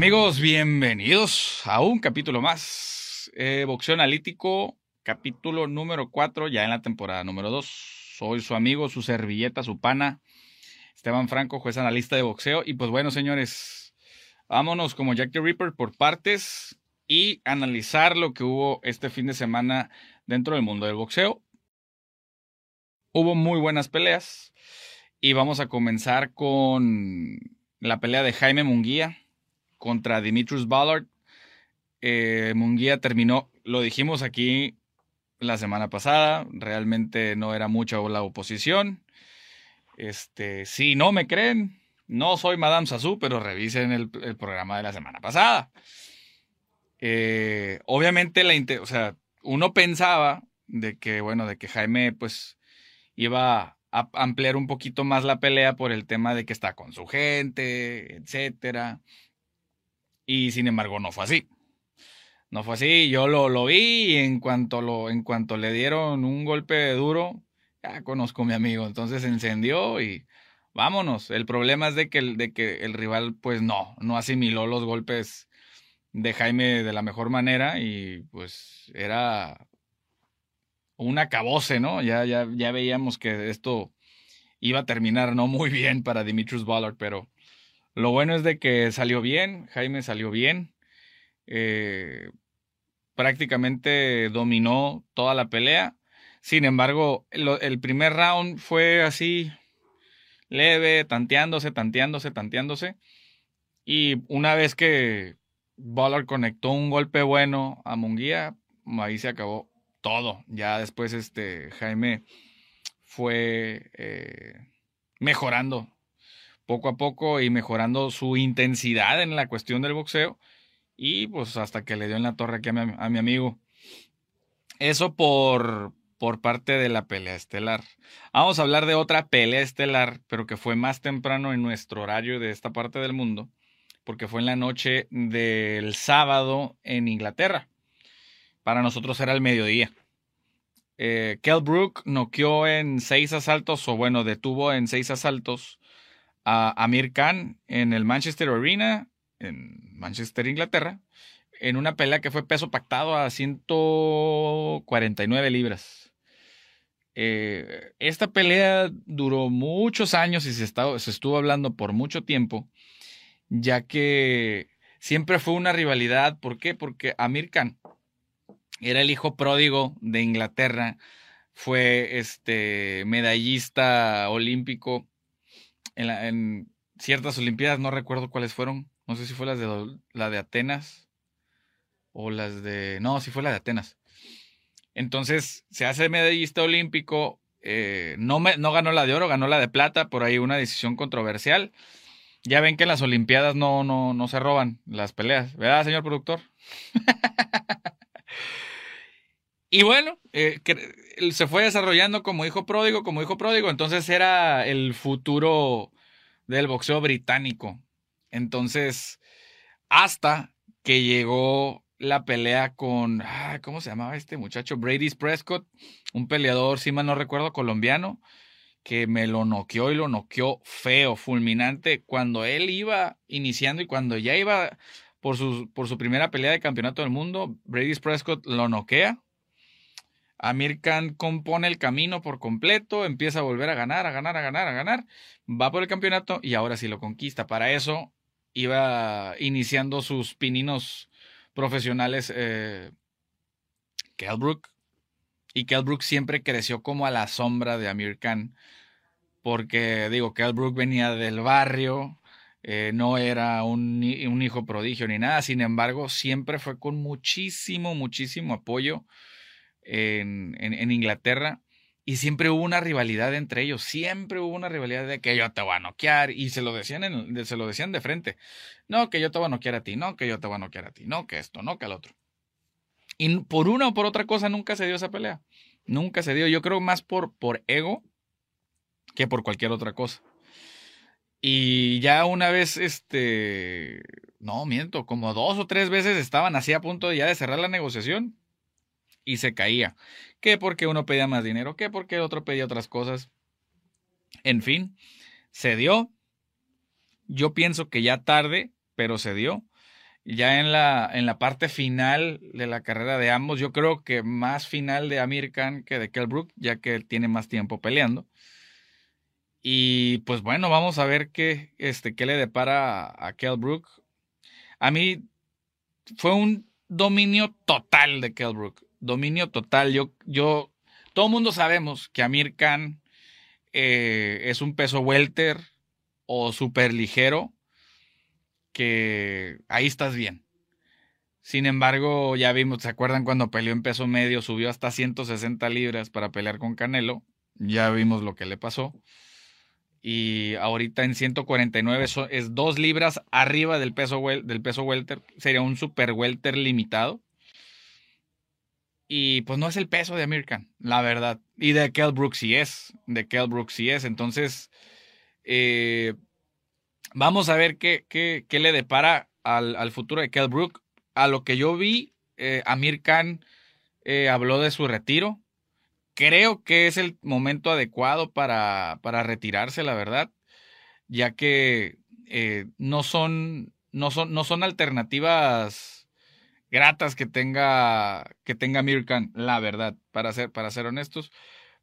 Amigos, bienvenidos a un capítulo más. Eh, Boxeo Analítico, capítulo número 4, ya en la temporada número 2. Soy su amigo, su servilleta, su pana, Esteban Franco, juez analista de boxeo. Y pues bueno, señores, vámonos como Jack the Ripper por partes y analizar lo que hubo este fin de semana dentro del mundo del boxeo. Hubo muy buenas peleas y vamos a comenzar con la pelea de Jaime Munguía contra Dimitrius Ballard. Eh, Munguía terminó, lo dijimos aquí la semana pasada, realmente no era mucha la oposición. Este, si no me creen, no soy Madame Sassou, pero revisen el, programa de la semana pasada. Eh, obviamente, la, o sea, uno pensaba de que, bueno, de que Jaime, pues, iba a ampliar un poquito más la pelea por el tema de que está con su gente, etcétera. Y sin embargo, no fue así. No fue así, yo lo, lo vi y en cuanto, lo, en cuanto le dieron un golpe duro, ya conozco a mi amigo, entonces encendió y vámonos. El problema es de que, el, de que el rival pues no, no asimiló los golpes de Jaime de la mejor manera y pues era un acabose, ¿no? Ya, ya, ya veíamos que esto iba a terminar no muy bien para Dimitrius Ballard, pero lo bueno es de que salió bien, Jaime salió bien. Eh, prácticamente dominó toda la pelea. Sin embargo, el primer round fue así leve, tanteándose, tanteándose, tanteándose. Y una vez que Ballard conectó un golpe bueno a Munguía, ahí se acabó todo. Ya después este Jaime fue eh, mejorando poco a poco y mejorando su intensidad en la cuestión del boxeo. Y pues hasta que le dio en la torre aquí a mi, amigo. Eso por, por parte de la pelea estelar. Vamos a hablar de otra pelea estelar, pero que fue más temprano en nuestro horario de esta parte del mundo, porque fue en la noche del sábado en Inglaterra. Para nosotros era el mediodía. Eh, Kell Brook noqueó en seis asaltos, o bueno, detuvo en seis asaltos a Amir Khan en el Manchester Arena en Manchester, Inglaterra, en una pelea que fue peso pactado a 149 libras. Eh, esta pelea duró muchos años y se, se estuvo hablando por mucho tiempo, ya que siempre fue una rivalidad. ¿Por qué? Porque Amir Khan era el hijo pródigo de Inglaterra, fue este medallista olímpico en ciertas Olimpiadas, no recuerdo cuáles fueron, no sé si fue las de, la de Atenas o las de... No, sí fue la de Atenas. Entonces se hace medallista olímpico, eh, no, me, no ganó la de oro, ganó la de plata, por ahí una decisión controversial. Ya ven que en las Olimpiadas no, no, no se roban las peleas, ¿verdad, señor productor? y bueno, eh, se fue desarrollando como hijo pródigo, como hijo pródigo, entonces era el futuro del boxeo británico. Entonces, hasta que llegó la pelea con, ¿cómo se llamaba este muchacho? Brady Prescott, un peleador, si mal no recuerdo, colombiano, que me lo noqueó y lo noqueó feo, fulminante, cuando él iba iniciando y cuando ya iba por su, por su primera pelea de campeonato del mundo, Brady Prescott lo noquea. Amir Khan compone el camino por completo, empieza a volver a ganar, a ganar, a ganar, a ganar, va por el campeonato y ahora sí lo conquista. Para eso iba iniciando sus pininos profesionales eh, Kelbrook. Y Kelbrook siempre creció como a la sombra de Amir Khan. Porque, digo, Kelbrook venía del barrio, eh, no era un, un, hijo prodigio ni nada. Sin embargo, siempre fue con muchísimo, muchísimo apoyo en, en Inglaterra y siempre hubo una rivalidad entre ellos, siempre hubo una rivalidad de que yo te voy a noquear y se lo decían, en, se lo decían de frente. No, que yo te voy a noquear a ti, no, que yo te voy a noquear a ti, no, que esto, no, que al otro. Y por una o por otra cosa nunca se dio esa pelea. Nunca se dio. Yo creo más por, por ego que por cualquier otra cosa. Y ya una vez, este, no, miento, como dos o tres veces estaban así a punto ya de cerrar la negociación y se caía. Que porque uno pedía más dinero, que porque otro pedía otras cosas. En fin, se dio. Yo pienso que ya tarde, pero se dio. Ya en la, en la parte final de la carrera de ambos, yo creo que más final de Amir Khan que de Kell Brook, ya que tiene más tiempo peleando. Y pues bueno, vamos a ver qué, este, qué le depara a Kell Brook. A mí fue un dominio total de Kell Brook. Dominio total. Yo, yo, todo el mundo sabemos que Amir Khan eh, es un peso welter o super ligero que ahí estás bien. Sin embargo, ya vimos, ¿se acuerdan cuando peleó en peso medio? Subió hasta 160 libras para pelear con Canelo. Ya vimos lo que le pasó. Y ahorita en 149 es dos libras arriba del peso, del peso welter. Sería un super welter limitado. Y pues no es el peso de American, la verdad. Y de Kell Brooks sí es. De Kell Brooks sí es. Entonces, eh, vamos a ver qué, qué, qué le depara al, al, futuro de Kell Brook. A lo que yo vi, eh, Amir Khan eh, habló de su retiro. Creo que es el momento adecuado para, para retirarse, la verdad, ya que eh, no, son, no, son, no son alternativas gratas que tenga, que tenga Amir Khan, la verdad, para ser, para ser honestos.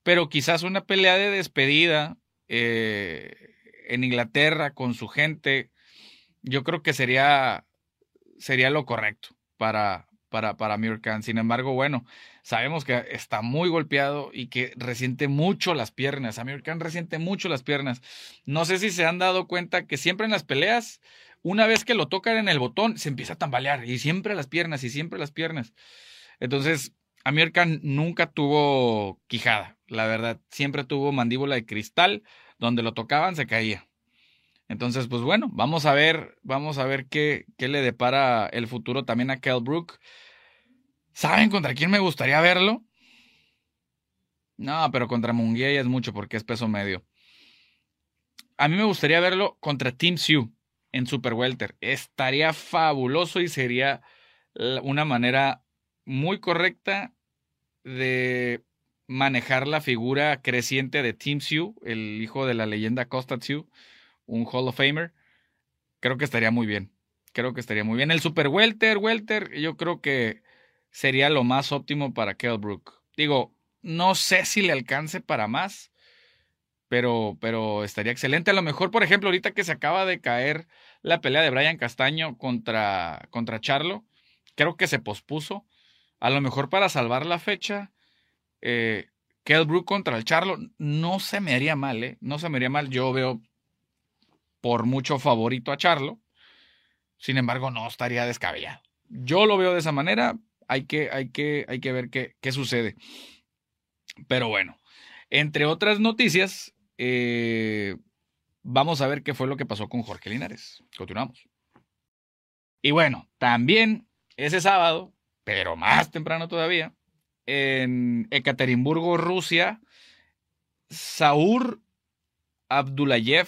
Pero quizás una pelea de despedida eh, en Inglaterra con su gente, yo creo que sería, sería lo correcto para, para, para Amir Khan. Sin embargo, bueno, sabemos que está muy golpeado y que resiente mucho las piernas. Amir Khan resiente mucho las piernas. No sé si se han dado cuenta que siempre en las peleas, una vez que lo tocan en el botón, se empieza a tambalear y siempre las piernas y siempre las piernas. Entonces, Amir Khan nunca tuvo quijada, la verdad. Siempre tuvo mandíbula de cristal donde lo tocaban se caía. Entonces, pues bueno, vamos a ver, vamos a ver qué, qué le depara el futuro también a Kell. ¿Saben contra quién me gustaría verlo? No, pero contra Munguía ya es mucho porque es peso medio. A mí me gustaría verlo contra Team Sue en Super Welter. Estaría fabuloso y sería una manera muy correcta de manejar la figura creciente de Tim Sue, el hijo de la leyenda Costa Sue, un Hall of Famer. Creo que estaría muy bien. Creo que estaría muy bien. El Super Welter, Welter, yo creo que sería lo más óptimo para Kell Brook. Digo, no sé si le alcance para más, pero, pero estaría excelente. A lo mejor, por ejemplo, ahorita que se acaba de caer la pelea de Brian Castaño contra, contra Charlo, creo que se pospuso. A lo mejor para salvar la fecha, eh, Kell Brook contra el Charlo, no se me haría mal, ¿eh? No se me haría mal. Yo veo por mucho favorito a Charlo. Sin embargo, no estaría descabellado. Yo lo veo de esa manera. Hay que, hay que, hay que ver qué, qué sucede. Pero bueno, entre otras noticias, eh, vamos a ver qué fue lo que pasó con Jorge Linares. Continuamos. Y bueno, también ese sábado, pero más temprano todavía, en Ekaterimburgo, Rusia, Saur Abdulayev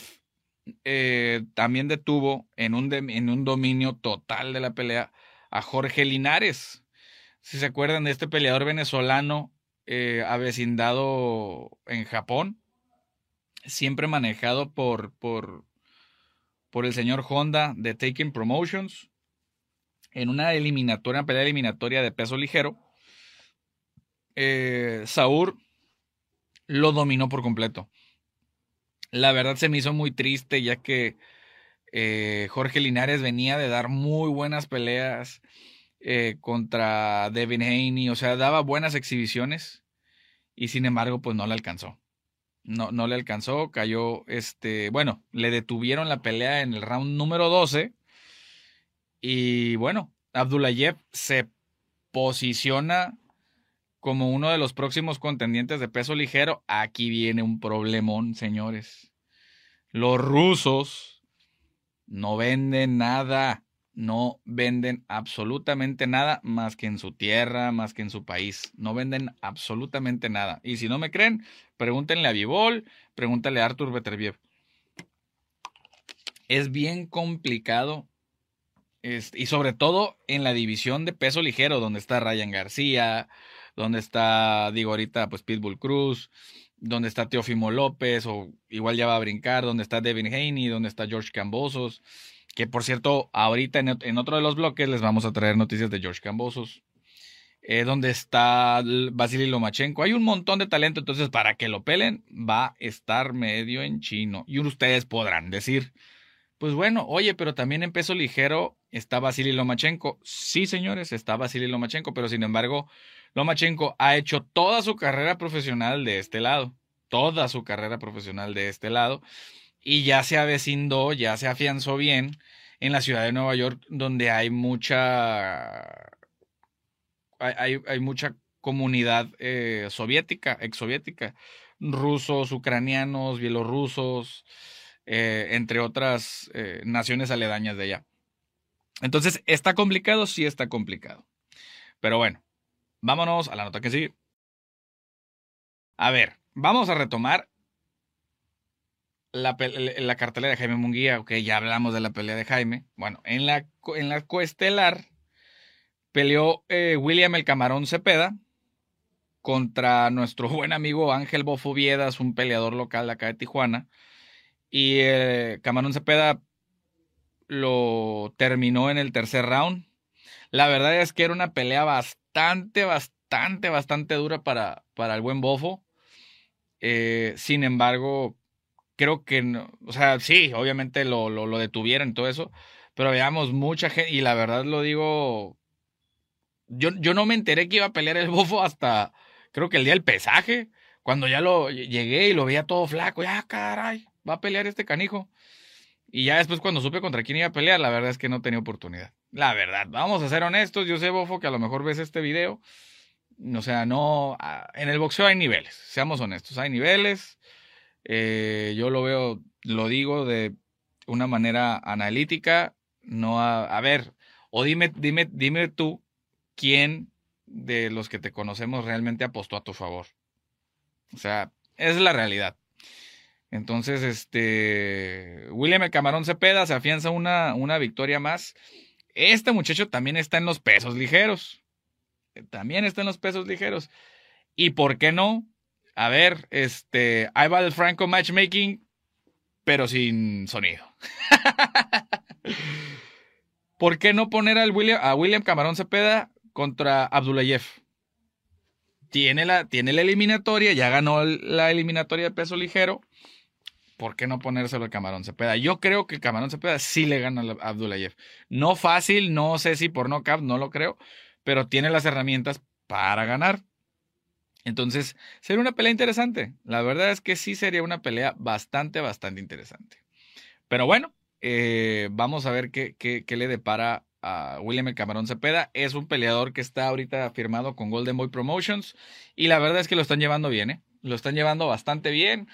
eh, también detuvo en un, en un dominio total de la pelea a Jorge Linares. Si se acuerdan de este peleador venezolano eh, avecindado en Japón, siempre manejado por, por, por el señor Honda de Taking Promotions, en una eliminatoria, una pelea eliminatoria de peso ligero eh, Saúl lo dominó por completo. La verdad se me hizo muy triste ya que eh, Jorge Linares venía de dar muy buenas peleas eh, contra Devin Haney, o sea, daba buenas exhibiciones y sin embargo pues no le alcanzó. No, no le alcanzó, cayó, este, bueno, le detuvieron la pelea en el round número 12 y bueno, Abdulayev se posiciona como uno de los próximos contendientes de peso ligero, aquí viene un problemón, señores. Los rusos no venden nada, no venden absolutamente nada más que en su tierra, más que en su país. No venden absolutamente nada. Y si no me creen, pregúntenle a Vivol, pregúntenle a Artur Beterbiev. Es bien complicado y sobre todo en la división de peso ligero, donde está Ryan García, donde está, digo ahorita, pues Pitbull Cruz, donde está Teofimo López, o igual ya va a brincar, donde está Devin Haney, donde está George Cambosos. Que por cierto, ahorita en, otro de los bloques les vamos a traer noticias de George Cambosos. Eh, donde está Vasily Lomachenko. Hay un montón de talento, entonces para que lo pelen va a estar medio en chino. Y ustedes podrán decir, pues bueno, oye, pero también en peso ligero está Vasily Lomachenko. Sí, señores, está Vasily Lomachenko, pero sin embargo, Lomachenko ha hecho toda su carrera profesional de este lado. Toda su carrera profesional de este lado. Y ya se avecindó, ya se afianzó bien en la ciudad de Nueva York, donde hay mucha. Hay, hay mucha comunidad eh, soviética, exsoviética, rusos, ucranianos, bielorrusos, eh, entre otras eh, naciones aledañas de allá. Entonces, ¿está complicado? Sí está complicado. Pero bueno, vámonos a la nota que sigue. A ver, vamos a retomar la, la cartelera de Jaime Munguía. Ok, ya hablamos de la pelea de Jaime. Bueno, en la, en la coestelar peleó eh, William el Camarón Cepeda contra nuestro buen amigo Ángel Bofoviedas, un peleador local de acá de Tijuana. Y eh, Camarón Cepeda lo terminó en el tercer round. La verdad es que era una pelea bastante, bastante, bastante dura para, para el buen Bofo. Eh, sin embargo, creo que, no, o sea, sí, obviamente lo, lo, lo detuvieron y todo eso, pero veamos mucha gente, y la verdad lo digo, yo, yo no me enteré que iba a pelear el Bofo hasta, creo que el día del pesaje, cuando ya lo llegué y lo veía todo flaco, ya caray, va a pelear este canijo. Y ya después cuando supe contra quién iba a pelear, la verdad es que no tenía oportunidad. La verdad, vamos a ser honestos, yo sé, Bofo, que a lo mejor ves este video. O sea, no, ah, en el boxeo hay niveles, seamos honestos, hay niveles. Eh, yo lo veo, lo digo de una manera analítica, no a, a ver, o dime, dime, dime tú quién de los que te conocemos realmente apostó a tu favor. O sea, es la realidad. Entonces, este, William Camarón Cepeda se afianza una, una victoria más. Este muchacho también está en los pesos ligeros. También está en los pesos ligeros. ¿Y por qué no? A ver, este, ahí va el Franco Matchmaking, pero sin sonido. ¿Por qué no poner al William, a William Camarón Cepeda contra Abdulayev? Tiene la, tiene la eliminatoria, ya ganó la eliminatoria de peso ligero ¿por qué no ponérselo al Camarón Cepeda? Yo creo que Camarón Cepeda sí le gana a Abdulayev. No fácil, no sé si por no cap, no lo creo, pero tiene las herramientas para ganar. Entonces, sería una pelea interesante. La verdad es que sí sería una pelea bastante, bastante interesante. Pero bueno, eh, vamos a ver qué, qué, qué, le depara a William Camarón Cepeda. Es un peleador que está ahorita firmado con Golden Boy Promotions y la verdad es que lo están llevando bien, ¿eh? Lo están llevando bastante bien.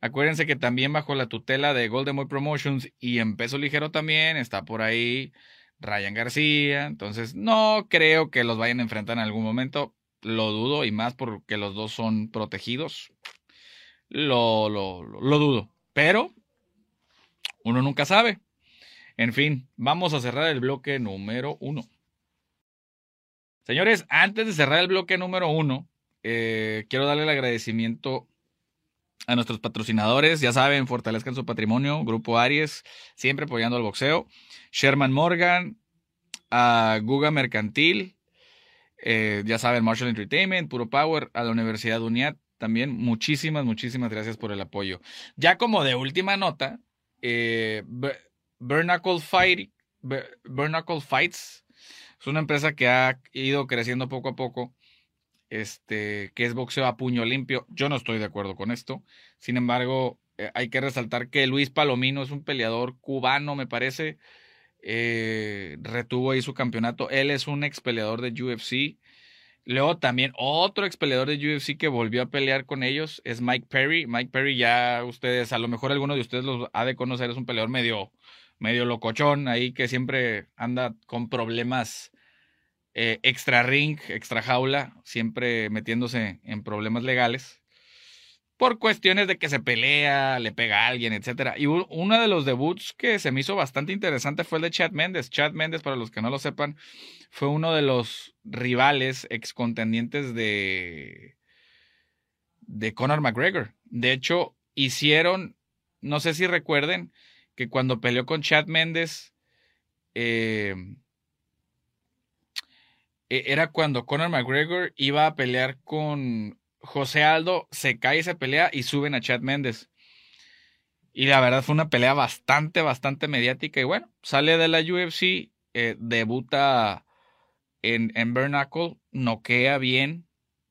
Acuérdense que también bajo la tutela de Golden Boy Promotions y en peso ligero también está por ahí Ryan García. Entonces, no creo que los vayan a enfrentar en algún momento. Lo dudo y más porque los dos son protegidos. Lo, lo, lo, dudo. Pero uno nunca sabe. En fin, vamos a cerrar el bloque número uno. Señores, antes de cerrar el bloque número uno, eh, quiero darle el agradecimiento a nuestros patrocinadores, ya saben, fortalezcan su patrimonio, Grupo Aries, siempre apoyando al boxeo, Sherman Morgan, a Guga Mercantil, eh, ya saben, Marshall Entertainment, Puro Power, a la Universidad UNIAT, también muchísimas, muchísimas gracias por el apoyo. Ya como de última nota, eh, Fight, Fights es una empresa que ha ido creciendo poco a poco este, que es boxeo a puño limpio. Yo no estoy de acuerdo con esto. Sin embargo, eh, hay que resaltar que Luis Palomino es un peleador cubano, me parece. Eh, retuvo ahí su campeonato. Él es un ex peleador de UFC. Luego también otro ex peleador de UFC que volvió a pelear con ellos es Mike Perry. Mike Perry ya ustedes, a lo mejor alguno de ustedes los ha de conocer, es un peleador medio, medio locochón ahí que siempre anda con problemas eh, extra ring, extra jaula, siempre metiéndose en problemas legales por cuestiones de que se pelea, le pega a alguien, etc. Y uno de los debuts que se me hizo bastante interesante fue el de Chad Mendes. Chad Mendes, para los que no lo sepan, fue uno de los rivales ex contendientes de, de Conor McGregor. De hecho, hicieron, no sé si recuerden, que cuando peleó con Chad Mendes, eh, e, era cuando Conor McGregor iba a pelear con José Aldo, se cae esa pelea y suben a Chad Méndez. Y la verdad fue una pelea bastante, bastante mediática. Y bueno, sale de la UFC, eh, debuta en, en Bernacle, noquea bien.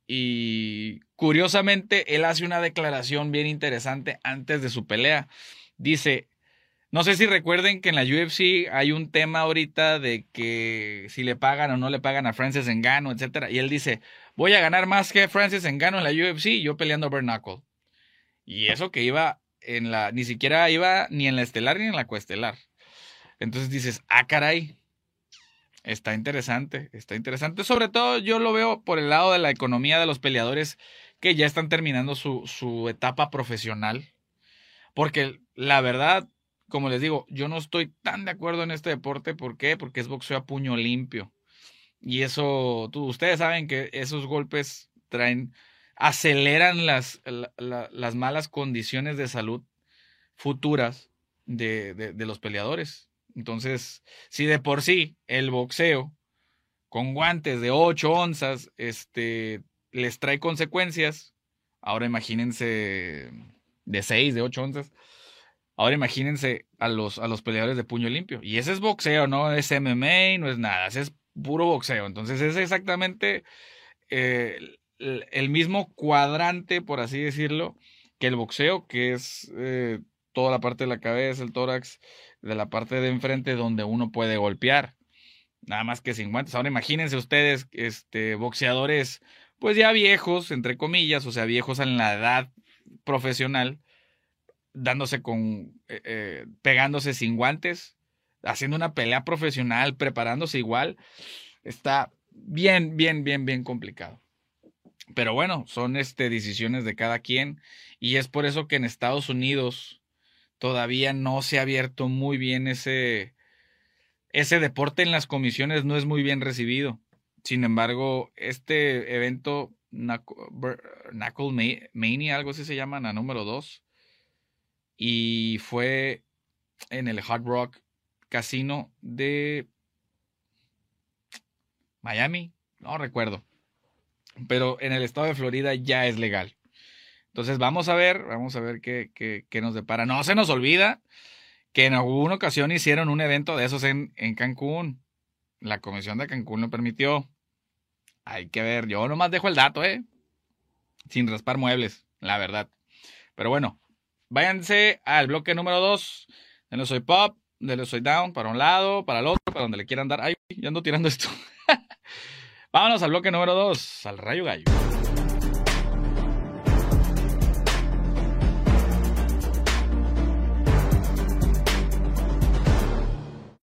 Y curiosamente, él hace una declaración bien interesante antes de su pelea. Dice, no sé si recuerden que en la UFC hay un tema ahorita de que si le pagan o no le pagan a Francis Engano, etcétera. Y él dice, voy a ganar más que Francis Engano en la UFC yo peleando Bernacle. Y eso que iba en la, ni siquiera iba ni en la estelar ni en la coestelar. Entonces dices, ah, caray, está interesante, está interesante. Sobre todo yo lo veo por el lado de la economía de los peleadores que ya están terminando su, su etapa profesional. Porque la verdad, como les digo, yo no estoy tan de acuerdo en este deporte. ¿Por qué? Porque es boxeo a puño limpio. Y eso, tú, ustedes saben que esos golpes traen, aceleran las, las malas condiciones de salud futuras de, de, los peleadores. Entonces, si de por sí el boxeo con guantes de 8 onzas este, les trae consecuencias, ahora imagínense de 6, de 8 onzas. Ahora imagínense a los, a los peleadores de puño limpio. Y ese es boxeo, no es MMA, no es nada, es puro boxeo. Entonces es exactamente eh, el, mismo cuadrante, por así decirlo, que el boxeo, que es eh, toda la parte de la cabeza, el tórax, de la parte de enfrente donde uno puede golpear. Nada más que 50. Ahora imagínense ustedes, este, boxeadores, pues ya viejos, entre comillas, o sea, viejos en la edad profesional, dándose con, eh, eh, pegándose sin guantes, haciendo una pelea profesional, preparándose igual, está bien, bien, bien, bien complicado. Pero bueno, son este, decisiones de cada quien y es por eso que en Estados Unidos todavía no se ha abierto muy bien ese, ese deporte en las comisiones, no es muy bien recibido. Sin embargo, este evento, Knuckle algo así se llama, la número 2, y fue en el Hard Rock Casino de Miami, no recuerdo, pero en el estado de Florida ya es legal. Entonces vamos a ver, vamos a ver qué, qué, nos depara. No se nos olvida que en alguna ocasión hicieron un evento de esos en, en Cancún. La comisión de Cancún lo permitió. Hay que ver, yo nomás dejo el dato, ¿eh? Sin raspar muebles, la verdad. Pero bueno, váyanse al bloque número 2. Denle soy pop, denle soy down, para un lado, para el otro, para donde le quieran dar. Ay, ya ando tirando esto. Vámonos al bloque número 2, al rayo gallo.